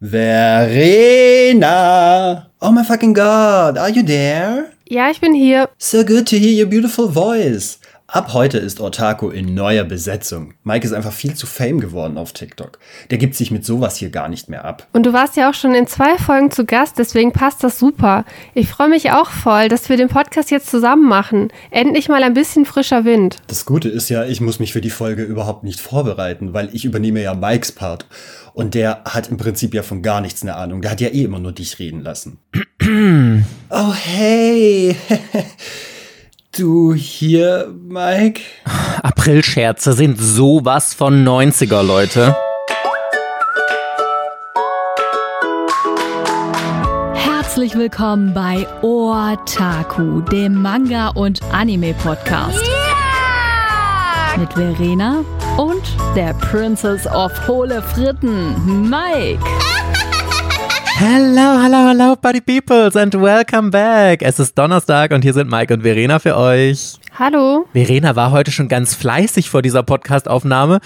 Verena! Oh my fucking god, are you there? Ja, ich bin hier. So good to hear your beautiful voice. Ab heute ist Ortaco in neuer Besetzung. Mike ist einfach viel zu fame geworden auf TikTok. Der gibt sich mit sowas hier gar nicht mehr ab. Und du warst ja auch schon in zwei Folgen zu Gast, deswegen passt das super. Ich freue mich auch voll, dass wir den Podcast jetzt zusammen machen. Endlich mal ein bisschen frischer Wind. Das Gute ist ja, ich muss mich für die Folge überhaupt nicht vorbereiten, weil ich übernehme ja Mikes Part. Und der hat im Prinzip ja von gar nichts eine Ahnung. Der hat ja eh immer nur dich reden lassen. oh, hey. Du hier, Mike? Aprilscherze sind sowas von 90er, Leute. Herzlich willkommen bei Otaku, dem Manga- und Anime-Podcast. Yeah! Mit Verena und der Princess of Hohle Fritten, Mike. Hello, hello, hello, Buddy Peoples and welcome back. Es ist Donnerstag und hier sind Mike und Verena für euch. Hallo. Verena war heute schon ganz fleißig vor dieser Podcast-Aufnahme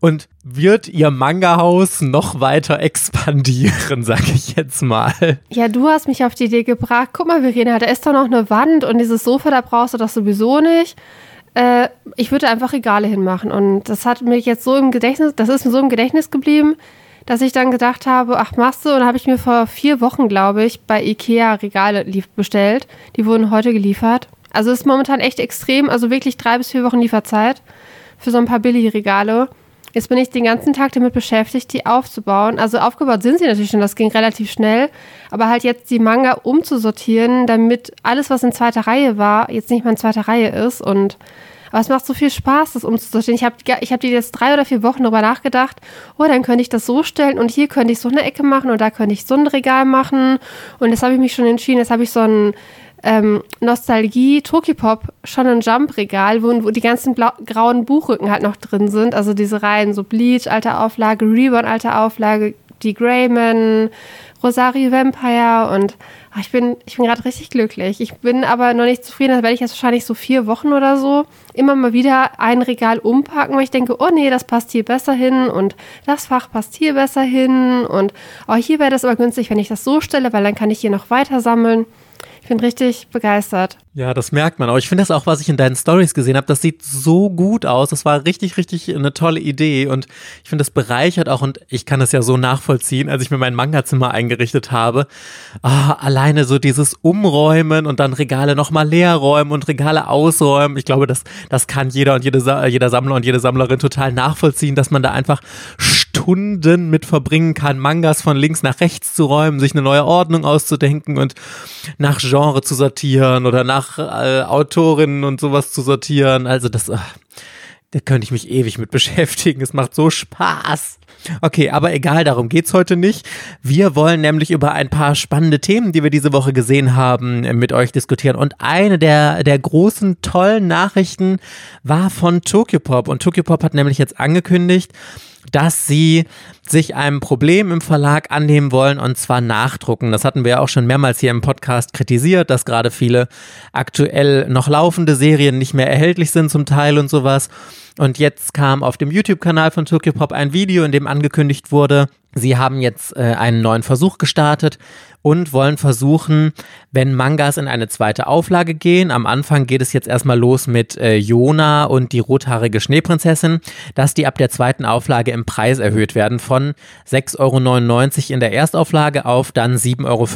und wird ihr Manga-Haus noch weiter expandieren, sag ich jetzt mal. Ja, du hast mich auf die Idee gebracht. Guck mal, Verena, da ist doch noch eine Wand und dieses Sofa, da brauchst du doch sowieso nicht. Äh, ich würde einfach Regale hinmachen und das hat mich jetzt so im Gedächtnis, das ist mir so im Gedächtnis geblieben dass ich dann gedacht habe, ach machst du, und habe ich mir vor vier Wochen, glaube ich, bei Ikea Regale bestellt. Die wurden heute geliefert. Also ist momentan echt extrem, also wirklich drei bis vier Wochen Lieferzeit für so ein paar Billigregale. Jetzt bin ich den ganzen Tag damit beschäftigt, die aufzubauen. Also aufgebaut sind sie natürlich schon, das ging relativ schnell. Aber halt jetzt die Manga umzusortieren, damit alles, was in zweiter Reihe war, jetzt nicht mehr in zweiter Reihe ist. Und aber es macht so viel Spaß, das umzusortieren. Ich habe ich hab jetzt drei oder vier Wochen darüber nachgedacht, oh, dann könnte ich das so stellen und hier könnte ich so eine Ecke machen und da könnte ich so ein Regal machen. Und jetzt habe ich mich schon entschieden, jetzt habe ich so ein ähm, Nostalgie Tokipop schon ein Jump-Regal, wo, wo, die ganzen blau, grauen Buchrücken halt noch drin sind. Also diese Reihen, so Bleach, alte Auflage, Reborn, alte Auflage, die Greyman, Rosario Vampire und ach, ich bin, ich bin gerade richtig glücklich. Ich bin aber noch nicht zufrieden, das werde ich jetzt wahrscheinlich so vier Wochen oder so immer mal wieder ein Regal umpacken, weil ich denke, oh nee, das passt hier besser hin und das Fach passt hier besser hin und oh, hier wäre das aber günstig, wenn ich das so stelle, weil dann kann ich hier noch weiter sammeln. Ich bin richtig begeistert. Ja, das merkt man auch. Ich finde das auch, was ich in deinen Stories gesehen habe, das sieht so gut aus. Das war richtig, richtig eine tolle Idee und ich finde, das bereichert auch und ich kann das ja so nachvollziehen, als ich mir mein Manga-Zimmer eingerichtet habe. Ah, alleine so dieses Umräumen und dann Regale nochmal leer räumen und Regale ausräumen. Ich glaube, das, das kann jeder und jede, jeder Sammler und jede Sammlerin total nachvollziehen, dass man da einfach Stunden mit verbringen kann, Mangas von links nach rechts zu räumen, sich eine neue Ordnung auszudenken und nach Genre zu sortieren oder nach äh, Autorinnen und sowas zu sortieren. Also das, ach, da könnte ich mich ewig mit beschäftigen. Es macht so Spaß. Okay, aber egal, darum geht's heute nicht. Wir wollen nämlich über ein paar spannende Themen, die wir diese Woche gesehen haben, mit euch diskutieren. Und eine der, der großen, tollen Nachrichten war von Tokyopop. Und Tokyopop hat nämlich jetzt angekündigt, dass sie sich einem Problem im Verlag annehmen wollen und zwar nachdrucken. Das hatten wir ja auch schon mehrmals hier im Podcast kritisiert, dass gerade viele aktuell noch laufende Serien nicht mehr erhältlich sind zum Teil und sowas. Und jetzt kam auf dem YouTube-Kanal von Tokyo Pop ein Video, in dem angekündigt wurde, sie haben jetzt äh, einen neuen Versuch gestartet und wollen versuchen, wenn Mangas in eine zweite Auflage gehen. Am Anfang geht es jetzt erstmal los mit äh, Jona und die rothaarige Schneeprinzessin, dass die ab der zweiten Auflage im Preis erhöht werden von 6,99 Euro in der Erstauflage auf dann 7,50 Euro.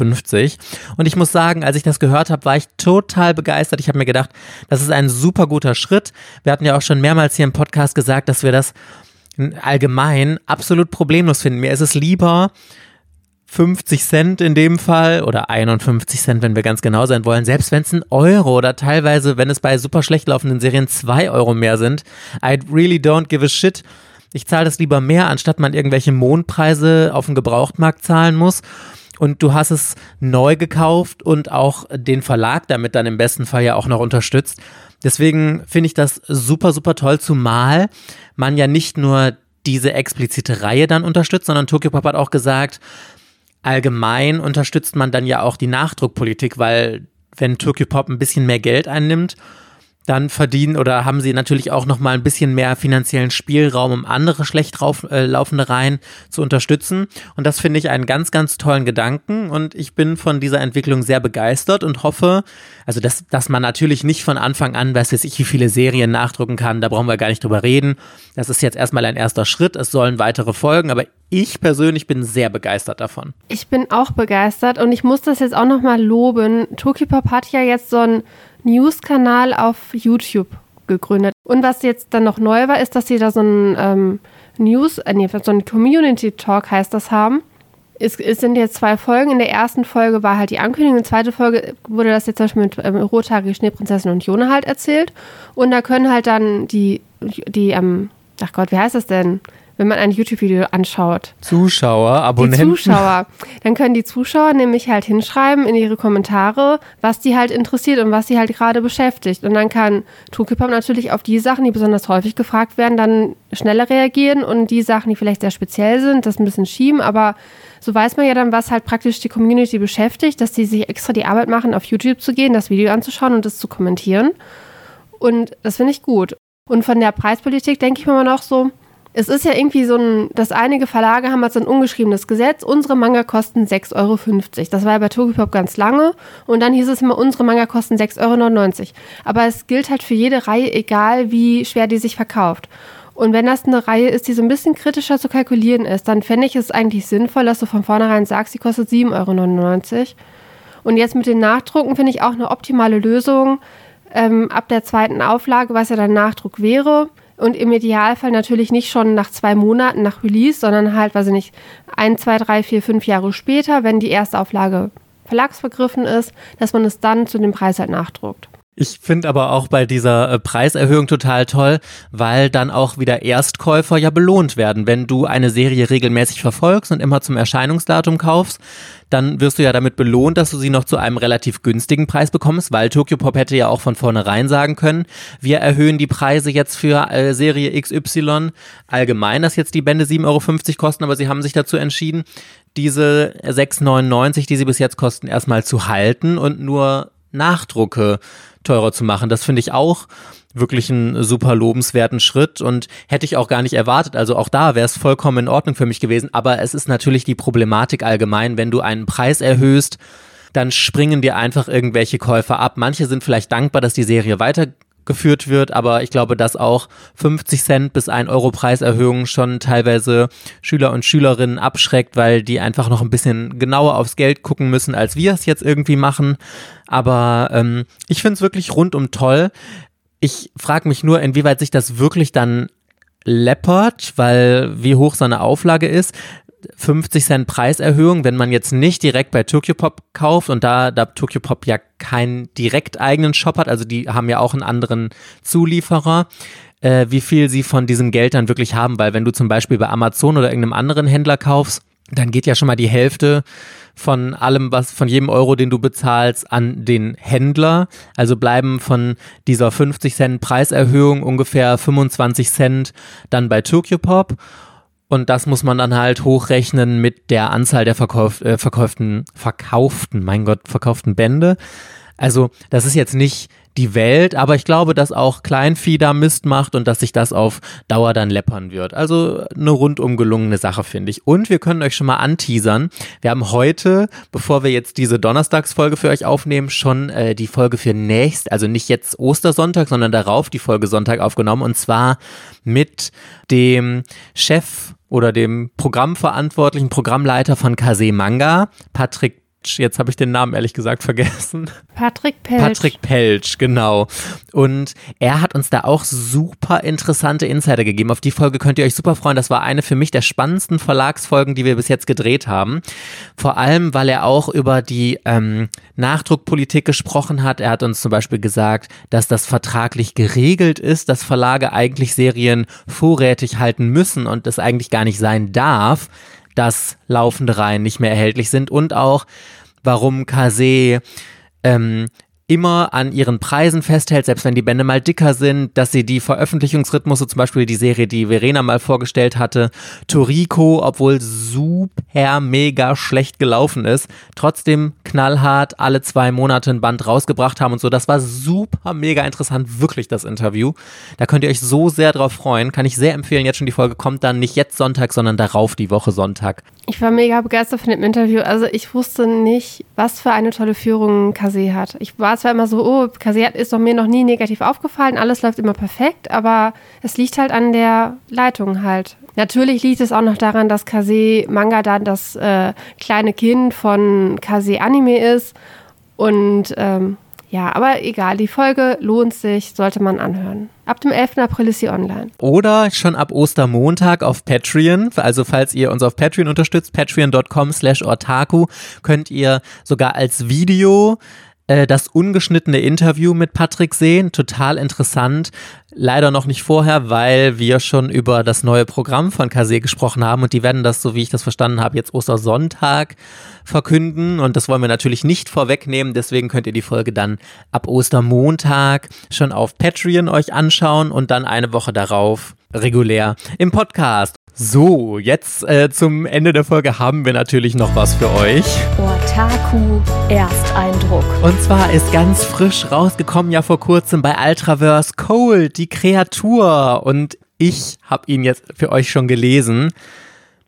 Und ich muss sagen, als ich das gehört habe, war ich total begeistert. Ich habe mir gedacht, das ist ein super guter Schritt. Wir hatten ja auch schon mehrmals hier im Podcast gesagt, dass wir das allgemein absolut problemlos finden. Mir ist es lieber, 50 Cent in dem Fall oder 51 Cent, wenn wir ganz genau sein wollen, selbst wenn es ein Euro oder teilweise, wenn es bei super schlecht laufenden Serien 2 Euro mehr sind. I really don't give a shit. Ich zahle das lieber mehr, anstatt man irgendwelche Mondpreise auf dem Gebrauchtmarkt zahlen muss. Und du hast es neu gekauft und auch den Verlag damit dann im besten Fall ja auch noch unterstützt. Deswegen finde ich das super, super toll, zumal man ja nicht nur diese explizite Reihe dann unterstützt, sondern Tokyo Pop hat auch gesagt, allgemein unterstützt man dann ja auch die Nachdruckpolitik, weil wenn Tokyo Pop ein bisschen mehr Geld einnimmt, dann verdienen oder haben sie natürlich auch noch mal ein bisschen mehr finanziellen Spielraum, um andere schlecht rauf, äh, laufende Reihen zu unterstützen. Und das finde ich einen ganz, ganz tollen Gedanken. Und ich bin von dieser Entwicklung sehr begeistert und hoffe, also dass, dass man natürlich nicht von Anfang an, weiß ich, wie viele Serien nachdrucken kann, da brauchen wir gar nicht drüber reden. Das ist jetzt erstmal ein erster Schritt. Es sollen weitere folgen, aber ich persönlich bin sehr begeistert davon. Ich bin auch begeistert und ich muss das jetzt auch noch mal loben. Tokyopop hat ja jetzt so ein News-Kanal auf YouTube gegründet. Und was jetzt dann noch neu war, ist, dass sie da so ein ähm, News, äh, nee, so ein Community Talk heißt das haben. Es, es, sind jetzt zwei Folgen. In der ersten Folge war halt die Ankündigung. In der zweiten Folge wurde das jetzt zum Beispiel mit ähm, Rothaarige Schneeprinzessin und Jona halt erzählt. Und da können halt dann die, die, ähm, ach Gott, wie heißt das denn? Wenn man ein YouTube-Video anschaut. Zuschauer, Abonnenten. Die Zuschauer. Dann können die Zuschauer nämlich halt hinschreiben in ihre Kommentare, was die halt interessiert und was sie halt gerade beschäftigt. Und dann kann Tukipop natürlich auf die Sachen, die besonders häufig gefragt werden, dann schneller reagieren und die Sachen, die vielleicht sehr speziell sind, das ein bisschen schieben. Aber so weiß man ja dann, was halt praktisch die Community beschäftigt, dass die sich extra die Arbeit machen, auf YouTube zu gehen, das Video anzuschauen und das zu kommentieren. Und das finde ich gut. Und von der Preispolitik denke ich mir immer noch so, es ist ja irgendwie so ein, dass einige Verlage haben jetzt ein ungeschriebenes Gesetz, unsere Manga kosten 6,50 Euro. Das war ja bei Tokyopop ganz lange und dann hieß es immer, unsere Manga kosten 6,99 Euro. Aber es gilt halt für jede Reihe, egal wie schwer die sich verkauft. Und wenn das eine Reihe ist, die so ein bisschen kritischer zu kalkulieren ist, dann fände ich es eigentlich sinnvoll, dass du von vornherein sagst, sie kostet 7,99 Euro. Und jetzt mit den Nachdrucken finde ich auch eine optimale Lösung ähm, ab der zweiten Auflage, was ja dann Nachdruck wäre und im Idealfall natürlich nicht schon nach zwei Monaten nach Release, sondern halt, weiß ich nicht, ein, zwei, drei, vier, fünf Jahre später, wenn die erste Auflage verlagsbegriffen ist, dass man es dann zu dem Preis halt nachdruckt. Ich finde aber auch bei dieser äh, Preiserhöhung total toll, weil dann auch wieder Erstkäufer ja belohnt werden. Wenn du eine Serie regelmäßig verfolgst und immer zum Erscheinungsdatum kaufst, dann wirst du ja damit belohnt, dass du sie noch zu einem relativ günstigen Preis bekommst, weil Tokyo Pop hätte ja auch von vornherein sagen können, wir erhöhen die Preise jetzt für äh, Serie XY allgemein, dass jetzt die Bände 7,50 Euro kosten, aber sie haben sich dazu entschieden, diese 6,99, die sie bis jetzt kosten, erstmal zu halten und nur Nachdrucke teurer zu machen. Das finde ich auch wirklich einen super lobenswerten Schritt und hätte ich auch gar nicht erwartet. Also auch da wäre es vollkommen in Ordnung für mich gewesen. Aber es ist natürlich die Problematik allgemein, wenn du einen Preis erhöhst, dann springen dir einfach irgendwelche Käufer ab. Manche sind vielleicht dankbar, dass die Serie weiter geführt wird, aber ich glaube, dass auch 50 Cent bis 1 Euro Preiserhöhung schon teilweise Schüler und Schülerinnen abschreckt, weil die einfach noch ein bisschen genauer aufs Geld gucken müssen, als wir es jetzt irgendwie machen. Aber ähm, ich finde es wirklich rundum toll. Ich frage mich nur, inwieweit sich das wirklich dann läppert, weil wie hoch so eine Auflage ist. 50 Cent Preiserhöhung, wenn man jetzt nicht direkt bei Tokyopop kauft und da, da Tokyopop ja keinen direkt eigenen Shop hat, also die haben ja auch einen anderen Zulieferer, äh, wie viel sie von diesem Geld dann wirklich haben, weil wenn du zum Beispiel bei Amazon oder irgendeinem anderen Händler kaufst, dann geht ja schon mal die Hälfte von allem, was von jedem Euro, den du bezahlst, an den Händler. Also bleiben von dieser 50 Cent Preiserhöhung ungefähr 25 Cent dann bei Tokyopop. Und das muss man dann halt hochrechnen mit der Anzahl der verkauf, äh, verkauften, verkauften, mein Gott, verkauften Bände. Also das ist jetzt nicht die Welt, aber ich glaube, dass auch Kleinvieh da Mist macht und dass sich das auf Dauer dann läppern wird. Also eine rundum gelungene Sache, finde ich. Und wir können euch schon mal anteasern. Wir haben heute, bevor wir jetzt diese Donnerstagsfolge für euch aufnehmen, schon äh, die Folge für nächst, also nicht jetzt Ostersonntag, sondern darauf die Folge Sonntag aufgenommen und zwar mit dem Chef oder dem Programmverantwortlichen, Programmleiter von Kase Manga, Patrick jetzt habe ich den Namen ehrlich gesagt vergessen. Patrick Pelch. Patrick Pelch, genau. Und er hat uns da auch super interessante Insider gegeben. Auf die Folge könnt ihr euch super freuen. Das war eine für mich der spannendsten Verlagsfolgen, die wir bis jetzt gedreht haben. Vor allem, weil er auch über die ähm, Nachdruckpolitik gesprochen hat. Er hat uns zum Beispiel gesagt, dass das vertraglich geregelt ist, dass Verlage eigentlich Serien vorrätig halten müssen und das eigentlich gar nicht sein darf dass laufende Reihen nicht mehr erhältlich sind und auch, warum Kase ähm, immer an ihren Preisen festhält, selbst wenn die Bände mal dicker sind, dass sie die Veröffentlichungsrhythmusse, zum Beispiel die Serie, die Verena mal vorgestellt hatte, Toriko, obwohl super mega schlecht gelaufen ist, trotzdem knallhart alle zwei Monate ein Band rausgebracht haben und so. Das war super mega interessant, wirklich das Interview. Da könnt ihr euch so sehr drauf freuen. Kann ich sehr empfehlen. Jetzt schon die Folge kommt dann nicht jetzt Sonntag, sondern darauf die Woche Sonntag. Ich war mega begeistert von dem Interview. Also ich wusste nicht, was für eine tolle Führung Kase hat. Ich war zwar immer so, oh, Kase ist doch mir noch nie negativ aufgefallen, alles läuft immer perfekt, aber es liegt halt an der Leitung halt. Natürlich liegt es auch noch daran, dass Kase Manga dann das äh, kleine Kind von Kase Anime ist. Und ähm, ja, aber egal, die Folge lohnt sich, sollte man anhören. Ab dem 11. April ist sie online. Oder schon ab Ostermontag auf Patreon. Also falls ihr uns auf Patreon unterstützt, patreon.com slash ortaku, könnt ihr sogar als Video äh, das ungeschnittene Interview mit Patrick sehen. Total interessant. Leider noch nicht vorher, weil wir schon über das neue Programm von Kase gesprochen haben und die werden das, so wie ich das verstanden habe, jetzt Ostersonntag verkünden und das wollen wir natürlich nicht vorwegnehmen, deswegen könnt ihr die Folge dann ab Ostermontag schon auf Patreon euch anschauen und dann eine Woche darauf regulär im Podcast. So, jetzt äh, zum Ende der Folge haben wir natürlich noch was für euch. Otaku Ersteindruck. Und zwar ist ganz frisch rausgekommen ja vor kurzem bei Ultraverse Cold, die Kreatur. Und ich habe ihn jetzt für euch schon gelesen.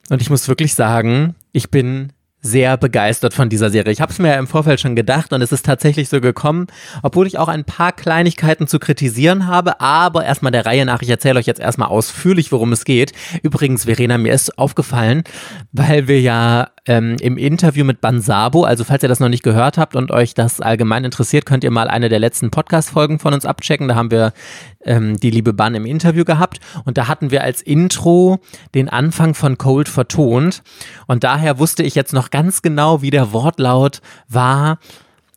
Und ich muss wirklich sagen, ich bin sehr begeistert von dieser Serie. Ich habe es mir ja im Vorfeld schon gedacht und es ist tatsächlich so gekommen, obwohl ich auch ein paar Kleinigkeiten zu kritisieren habe, aber erstmal der Reihe nach, ich erzähle euch jetzt erstmal ausführlich, worum es geht. Übrigens, Verena, mir ist aufgefallen, weil wir ja ähm, im Interview mit Bansabo, also falls ihr das noch nicht gehört habt und euch das allgemein interessiert, könnt ihr mal eine der letzten Podcast-Folgen von uns abchecken. Da haben wir ähm, die liebe Ban im Interview gehabt und da hatten wir als Intro den Anfang von Cold vertont und daher wusste ich jetzt noch ganz genau, wie der Wortlaut war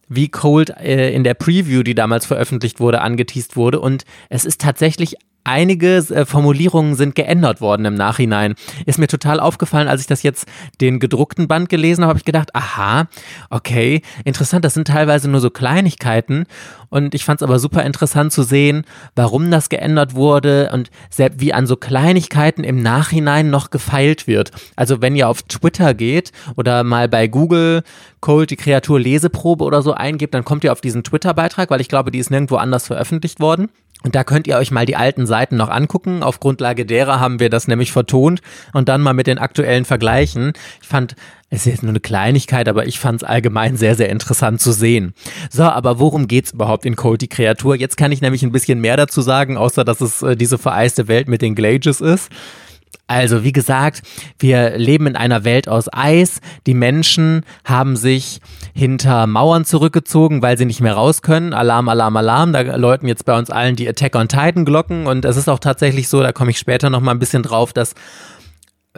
wie Cold äh, in der Preview, die damals veröffentlicht wurde, angeteased wurde. Und es ist tatsächlich einige äh, Formulierungen sind geändert worden im Nachhinein. Ist mir total aufgefallen, als ich das jetzt den gedruckten Band gelesen habe, habe ich gedacht, aha, okay, interessant, das sind teilweise nur so Kleinigkeiten und ich fand es aber super interessant zu sehen, warum das geändert wurde und wie an so Kleinigkeiten im Nachhinein noch gefeilt wird. Also wenn ihr auf Twitter geht oder mal bei Google Cold die Kreatur Leseprobe oder so eingibt, dann kommt ihr auf diesen Twitter-Beitrag, weil ich glaube, die ist nirgendwo anders veröffentlicht worden. Und da könnt ihr euch mal die alten Seiten noch angucken. Auf Grundlage derer haben wir das nämlich vertont und dann mal mit den aktuellen vergleichen. Ich fand, es ist jetzt nur eine Kleinigkeit, aber ich fand es allgemein sehr, sehr interessant zu sehen. So, aber worum geht's überhaupt in Cold die Kreatur? Jetzt kann ich nämlich ein bisschen mehr dazu sagen, außer dass es äh, diese vereiste Welt mit den Glages ist. Also, wie gesagt, wir leben in einer Welt aus Eis. Die Menschen haben sich hinter Mauern zurückgezogen, weil sie nicht mehr raus können. Alarm, Alarm, Alarm. Da läuten jetzt bei uns allen die Attack on Titan Glocken. Und es ist auch tatsächlich so, da komme ich später nochmal ein bisschen drauf, dass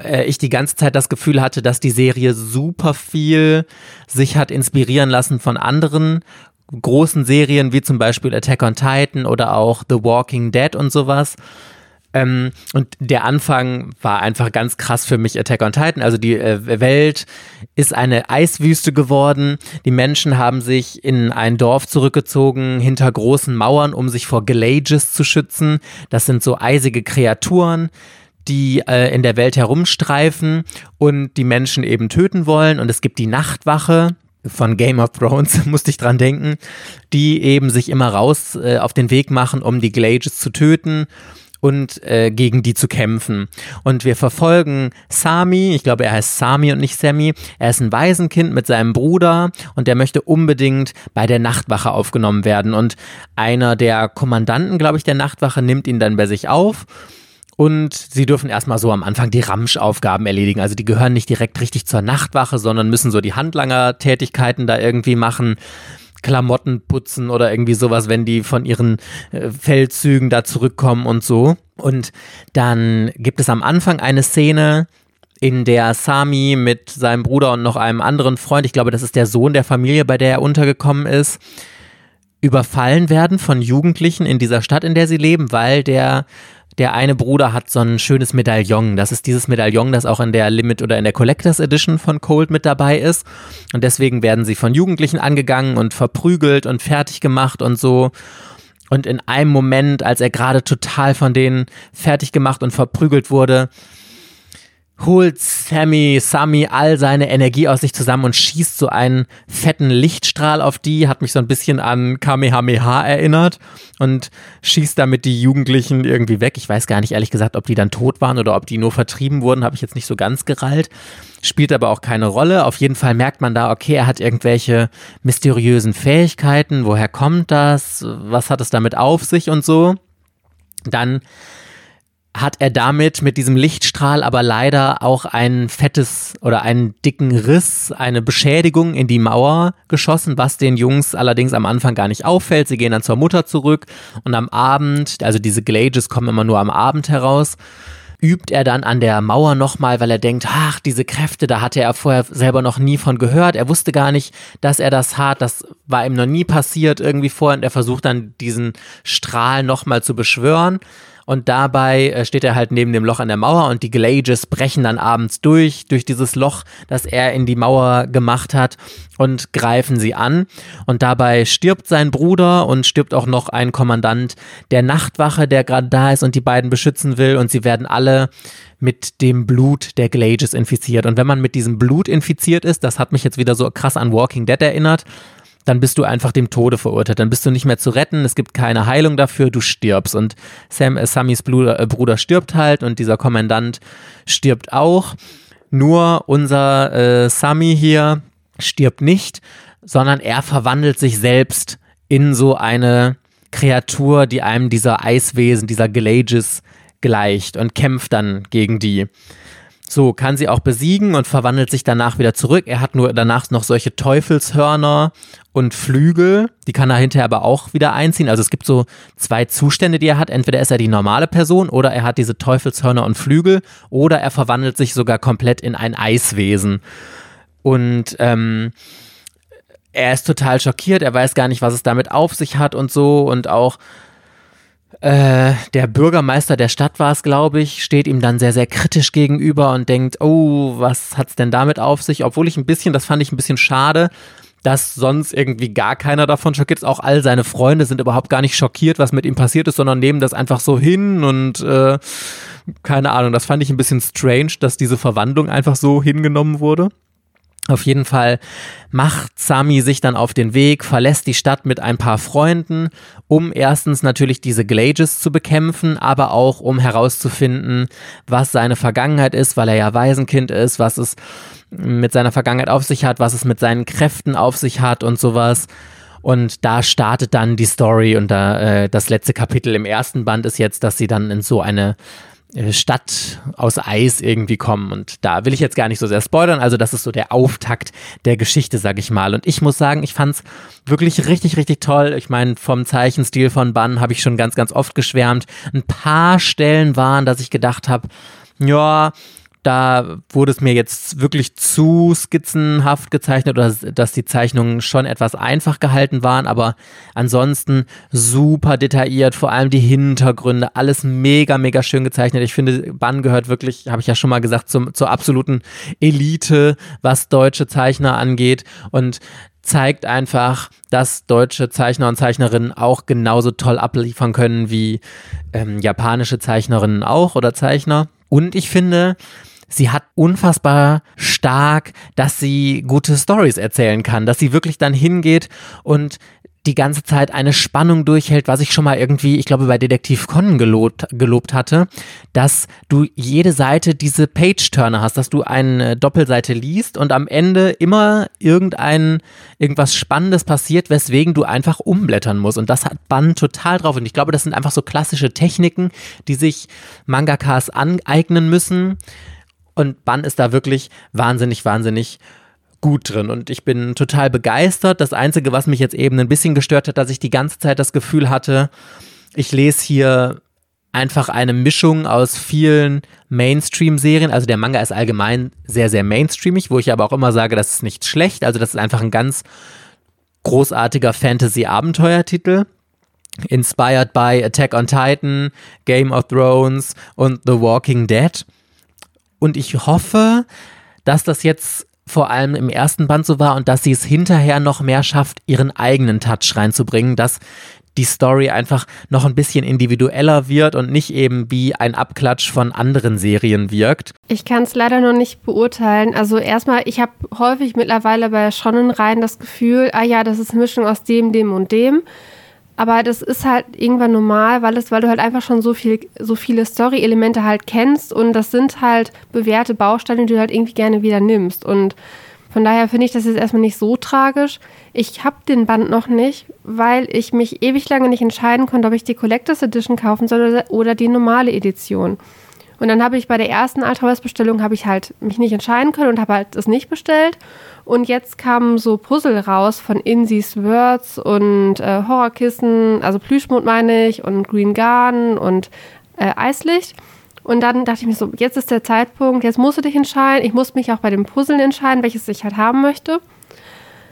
äh, ich die ganze Zeit das Gefühl hatte, dass die Serie super viel sich hat inspirieren lassen von anderen großen Serien, wie zum Beispiel Attack on Titan oder auch The Walking Dead und sowas. Ähm, und der Anfang war einfach ganz krass für mich Attack on Titan. Also die äh, Welt ist eine Eiswüste geworden. Die Menschen haben sich in ein Dorf zurückgezogen hinter großen Mauern, um sich vor Gelages zu schützen. Das sind so eisige Kreaturen die äh, in der Welt herumstreifen und die Menschen eben töten wollen. Und es gibt die Nachtwache, von Game of Thrones, musste ich dran denken, die eben sich immer raus äh, auf den Weg machen, um die Glages zu töten und äh, gegen die zu kämpfen. Und wir verfolgen Sami, ich glaube, er heißt Sami und nicht Sammy. Er ist ein Waisenkind mit seinem Bruder und der möchte unbedingt bei der Nachtwache aufgenommen werden. Und einer der Kommandanten, glaube ich, der Nachtwache nimmt ihn dann bei sich auf. Und sie dürfen erstmal so am Anfang die Ramschaufgaben erledigen. Also die gehören nicht direkt richtig zur Nachtwache, sondern müssen so die Handlanger-Tätigkeiten da irgendwie machen. Klamotten putzen oder irgendwie sowas, wenn die von ihren äh, Feldzügen da zurückkommen und so. Und dann gibt es am Anfang eine Szene, in der Sami mit seinem Bruder und noch einem anderen Freund, ich glaube, das ist der Sohn der Familie, bei der er untergekommen ist, überfallen werden von Jugendlichen in dieser Stadt, in der sie leben, weil der der eine Bruder hat so ein schönes Medaillon. Das ist dieses Medaillon, das auch in der Limit oder in der Collectors Edition von Cold mit dabei ist. Und deswegen werden sie von Jugendlichen angegangen und verprügelt und fertig gemacht und so. Und in einem Moment, als er gerade total von denen fertig gemacht und verprügelt wurde, holt Sammy, Sammy all seine Energie aus sich zusammen und schießt so einen fetten Lichtstrahl auf die, hat mich so ein bisschen an Kamehameha erinnert und schießt damit die Jugendlichen irgendwie weg. Ich weiß gar nicht ehrlich gesagt, ob die dann tot waren oder ob die nur vertrieben wurden, habe ich jetzt nicht so ganz gerallt. Spielt aber auch keine Rolle. Auf jeden Fall merkt man da, okay, er hat irgendwelche mysteriösen Fähigkeiten. Woher kommt das? Was hat es damit auf sich und so? Dann hat er damit mit diesem Lichtstrahl aber leider auch ein fettes oder einen dicken Riss, eine Beschädigung in die Mauer geschossen, was den Jungs allerdings am Anfang gar nicht auffällt. Sie gehen dann zur Mutter zurück und am Abend, also diese Glages kommen immer nur am Abend heraus, übt er dann an der Mauer nochmal, weil er denkt, ach, diese Kräfte, da hatte er vorher selber noch nie von gehört. Er wusste gar nicht, dass er das hat. Das war ihm noch nie passiert irgendwie vorher. Und er versucht dann diesen Strahl nochmal zu beschwören und dabei äh, steht er halt neben dem Loch an der Mauer und die Glages brechen dann abends durch, durch dieses Loch, das er in die Mauer gemacht hat und greifen sie an. Und dabei stirbt sein Bruder und stirbt auch noch ein Kommandant der Nachtwache, der gerade da ist und die beiden beschützen will und sie werden alle mit dem Blut der Glages infiziert. Und wenn man mit diesem Blut infiziert ist, das hat mich jetzt wieder so krass an Walking Dead erinnert, dann bist du einfach dem Tode verurteilt. Dann bist du nicht mehr zu retten, es gibt keine Heilung dafür, du stirbst. Und Sam, äh, Sammys Bruder, äh, Bruder stirbt halt und dieser Kommandant stirbt auch. Nur unser äh, Sammy hier stirbt nicht, sondern er verwandelt sich selbst in so eine Kreatur, die einem dieser Eiswesen, dieser Gelages gleicht und kämpft dann gegen die. So kann sie auch besiegen und verwandelt sich danach wieder zurück. Er hat nur danach noch solche Teufelshörner und Flügel. Die kann er hinterher aber auch wieder einziehen. Also es gibt so zwei Zustände, die er hat. Entweder ist er die normale Person oder er hat diese Teufelshörner und Flügel oder er verwandelt sich sogar komplett in ein Eiswesen. Und ähm, er ist total schockiert. Er weiß gar nicht, was es damit auf sich hat und so. Und auch äh, der Bürgermeister der Stadt war es, glaube ich, steht ihm dann sehr, sehr kritisch gegenüber und denkt, oh, was hat's denn damit auf sich? Obwohl ich ein bisschen, das fand ich ein bisschen schade, dass sonst irgendwie gar keiner davon schockiert ist. Auch all seine Freunde sind überhaupt gar nicht schockiert, was mit ihm passiert ist, sondern nehmen das einfach so hin und äh, keine Ahnung, das fand ich ein bisschen strange, dass diese Verwandlung einfach so hingenommen wurde. Auf jeden Fall macht Sami sich dann auf den Weg, verlässt die Stadt mit ein paar Freunden, um erstens natürlich diese Glages zu bekämpfen, aber auch um herauszufinden, was seine Vergangenheit ist, weil er ja Waisenkind ist, was es mit seiner Vergangenheit auf sich hat, was es mit seinen Kräften auf sich hat und sowas. Und da startet dann die Story und da, äh, das letzte Kapitel im ersten Band ist jetzt, dass sie dann in so eine Stadt aus Eis irgendwie kommen. Und da will ich jetzt gar nicht so sehr spoilern. Also das ist so der Auftakt der Geschichte, sag ich mal. Und ich muss sagen, ich fand's wirklich richtig, richtig toll. Ich meine, vom Zeichenstil von Bann habe ich schon ganz, ganz oft geschwärmt. Ein paar Stellen waren, dass ich gedacht habe, ja, da wurde es mir jetzt wirklich zu skizzenhaft gezeichnet oder dass die Zeichnungen schon etwas einfach gehalten waren, aber ansonsten super detailliert, vor allem die Hintergründe, alles mega, mega schön gezeichnet. Ich finde, Bann gehört wirklich, habe ich ja schon mal gesagt, zum, zur absoluten Elite, was deutsche Zeichner angeht und zeigt einfach, dass deutsche Zeichner und Zeichnerinnen auch genauso toll abliefern können wie ähm, japanische Zeichnerinnen auch oder Zeichner. Und ich finde, sie hat unfassbar stark, dass sie gute Stories erzählen kann, dass sie wirklich dann hingeht und die ganze Zeit eine Spannung durchhält, was ich schon mal irgendwie, ich glaube, bei Detektiv Conan gelobt, gelobt hatte, dass du jede Seite diese Page-Turner hast, dass du eine Doppelseite liest und am Ende immer irgendein, irgendwas Spannendes passiert, weswegen du einfach umblättern musst. Und das hat Bann total drauf. Und ich glaube, das sind einfach so klassische Techniken, die sich Mangakas aneignen müssen und Bann ist da wirklich wahnsinnig, wahnsinnig gut drin und ich bin total begeistert. Das Einzige, was mich jetzt eben ein bisschen gestört hat, dass ich die ganze Zeit das Gefühl hatte, ich lese hier einfach eine Mischung aus vielen Mainstream-Serien. Also der Manga ist allgemein sehr, sehr mainstreamig, wo ich aber auch immer sage, das ist nicht schlecht. Also das ist einfach ein ganz großartiger Fantasy-Abenteuertitel. inspired by Attack on Titan, Game of Thrones und The Walking Dead. Und ich hoffe, dass das jetzt vor allem im ersten Band so war und dass sie es hinterher noch mehr schafft, ihren eigenen Touch reinzubringen, dass die Story einfach noch ein bisschen individueller wird und nicht eben wie ein Abklatsch von anderen Serien wirkt. Ich kann es leider noch nicht beurteilen. Also erstmal, ich habe häufig mittlerweile bei Schonnenreihen das Gefühl, ah ja, das ist eine Mischung aus dem, dem und dem. Aber das ist halt irgendwann normal, weil es, weil du halt einfach schon so viel, so viele Story-Elemente halt kennst und das sind halt bewährte Bausteine, die du halt irgendwie gerne wieder nimmst. Und von daher finde ich das jetzt erstmal nicht so tragisch. Ich habe den Band noch nicht, weil ich mich ewig lange nicht entscheiden konnte, ob ich die Collectors Edition kaufen soll oder die normale Edition. Und dann habe ich bei der ersten Ultraverse-Bestellung habe ich halt mich nicht entscheiden können und habe halt es nicht bestellt. Und jetzt kamen so Puzzle raus von Insi's Words und äh, Horrorkissen, also Plüschmond meine ich, und Green Garden und äh, Eislicht. Und dann dachte ich mir so, jetzt ist der Zeitpunkt, jetzt musst du dich entscheiden. Ich muss mich auch bei den Puzzeln entscheiden, welches ich halt haben möchte.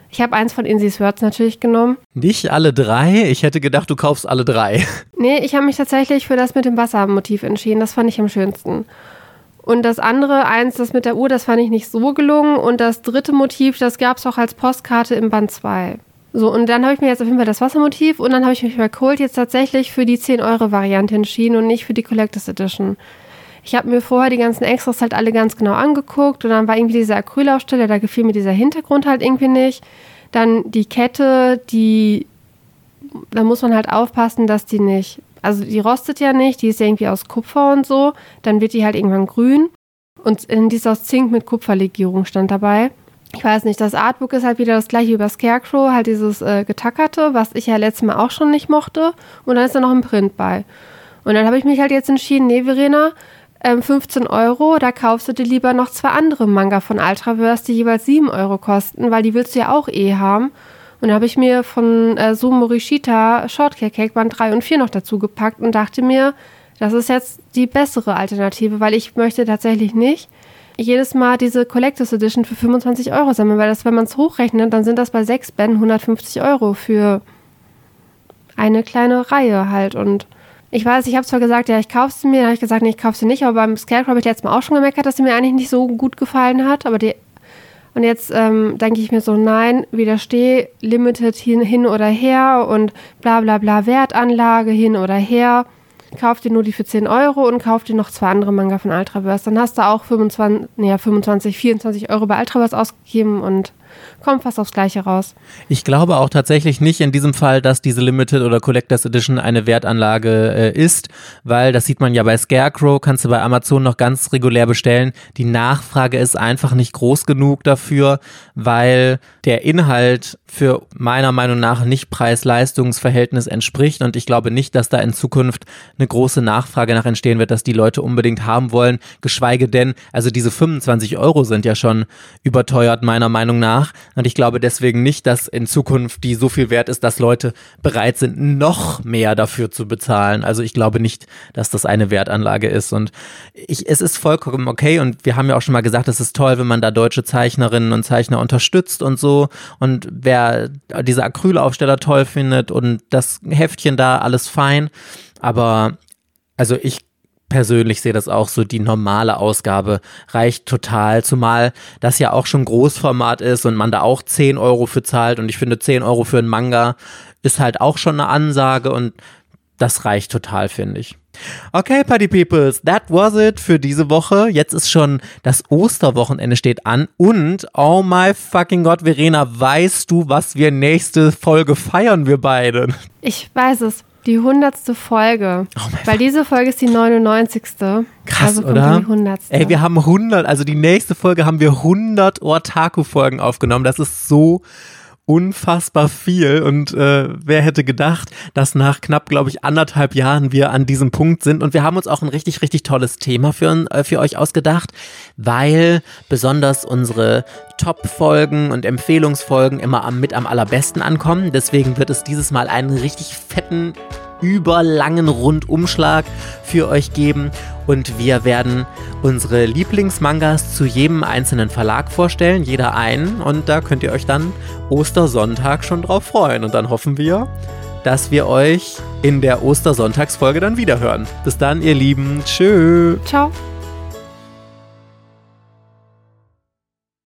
Ich habe eins von Insi's Words natürlich genommen. Nicht alle drei? Ich hätte gedacht, du kaufst alle drei. Nee, ich habe mich tatsächlich für das mit dem Wassermotiv entschieden. Das fand ich am schönsten. Und das andere, eins, das mit der Uhr, das fand ich nicht so gelungen. Und das dritte Motiv, das gab es auch als Postkarte im Band 2. So, und dann habe ich mir jetzt auf jeden Fall das Wassermotiv und dann habe ich mich bei Cold jetzt tatsächlich für die 10-Euro-Variante entschieden und nicht für die Collectors Edition. Ich habe mir vorher die ganzen Extras halt alle ganz genau angeguckt und dann war irgendwie diese Acrylaufstelle, da gefiel mir dieser Hintergrund halt irgendwie nicht. Dann die Kette, die, da muss man halt aufpassen, dass die nicht, also die rostet ja nicht, die ist ja irgendwie aus Kupfer und so, dann wird die halt irgendwann grün. Und die ist aus Zink mit Kupferlegierung stand dabei. Ich weiß nicht, das Artbook ist halt wieder das gleiche über Scarecrow, halt dieses äh, getackerte, was ich ja letztes Mal auch schon nicht mochte. Und dann ist da noch ein Print bei. Und dann habe ich mich halt jetzt entschieden, nee, Verena, ähm, 15 Euro, da kaufst du dir lieber noch zwei andere Manga von Ultraverse, die jeweils 7 Euro kosten, weil die willst du ja auch eh haben. Und da habe ich mir von äh, Sumorishita Shortcake Cake Band 3 und 4 noch dazu gepackt und dachte mir, das ist jetzt die bessere Alternative, weil ich möchte tatsächlich nicht jedes Mal diese Collectors Edition für 25 Euro sammeln, weil das, wenn man es hochrechnet, dann sind das bei sechs Bänden 150 Euro für eine kleine Reihe halt. Und ich weiß, ich habe zwar gesagt, ja, ich kaufe sie mir, habe ich gesagt, nee, ich kaufe sie nicht, aber beim Scarecrow habe ich letztes Mal auch schon gemerkt, dass sie mir eigentlich nicht so gut gefallen hat. Aber die und jetzt ähm, denke ich mir so, nein, widersteh, Limited hin, hin oder her und bla bla bla, Wertanlage hin oder her. Kauf dir nur die für 10 Euro und kauf dir noch zwei andere Manga von Ultraverse. Dann hast du auch 25, nee, 25 24 Euro bei Ultraverse ausgegeben und kommt fast aufs Gleiche raus. Ich glaube auch tatsächlich nicht in diesem Fall, dass diese Limited oder Collectors Edition eine Wertanlage äh, ist, weil das sieht man ja bei Scarecrow, kannst du bei Amazon noch ganz regulär bestellen. Die Nachfrage ist einfach nicht groß genug dafür, weil der Inhalt für meiner Meinung nach nicht Preis-Leistungs-Verhältnis entspricht und ich glaube nicht, dass da in Zukunft eine große Nachfrage nach entstehen wird, dass die Leute unbedingt haben wollen, geschweige denn, also diese 25 Euro sind ja schon überteuert meiner Meinung nach nach. Und ich glaube deswegen nicht, dass in Zukunft die so viel wert ist, dass Leute bereit sind, noch mehr dafür zu bezahlen. Also ich glaube nicht, dass das eine Wertanlage ist. Und ich, es ist vollkommen okay. Und wir haben ja auch schon mal gesagt, es ist toll, wenn man da deutsche Zeichnerinnen und Zeichner unterstützt und so. Und wer diese Acrylaufsteller toll findet und das Heftchen da, alles fein. Aber also ich persönlich sehe das auch so, die normale Ausgabe reicht total, zumal das ja auch schon Großformat ist und man da auch 10 Euro für zahlt und ich finde 10 Euro für einen Manga ist halt auch schon eine Ansage und das reicht total, finde ich. Okay, Party Peoples, that was it für diese Woche. Jetzt ist schon das Osterwochenende steht an und oh my fucking God, Verena, weißt du, was wir nächste Folge feiern, wir beide? Ich weiß es. Die hundertste Folge. Oh Weil diese Folge ist die 99. Krass, also oder? Die 100. Ey, wir haben 100, also die nächste Folge haben wir 100 Ortaku-Folgen aufgenommen. Das ist so unfassbar viel und äh, wer hätte gedacht, dass nach knapp, glaube ich, anderthalb Jahren wir an diesem Punkt sind und wir haben uns auch ein richtig, richtig tolles Thema für, äh, für euch ausgedacht, weil besonders unsere Top-Folgen und Empfehlungsfolgen immer am, mit am allerbesten ankommen. Deswegen wird es dieses Mal einen richtig fetten überlangen Rundumschlag für euch geben und wir werden unsere Lieblingsmangas zu jedem einzelnen Verlag vorstellen, jeder einen und da könnt ihr euch dann Ostersonntag schon drauf freuen und dann hoffen wir, dass wir euch in der Ostersonntagsfolge dann wiederhören. Bis dann, ihr Lieben. Tschö. Ciao.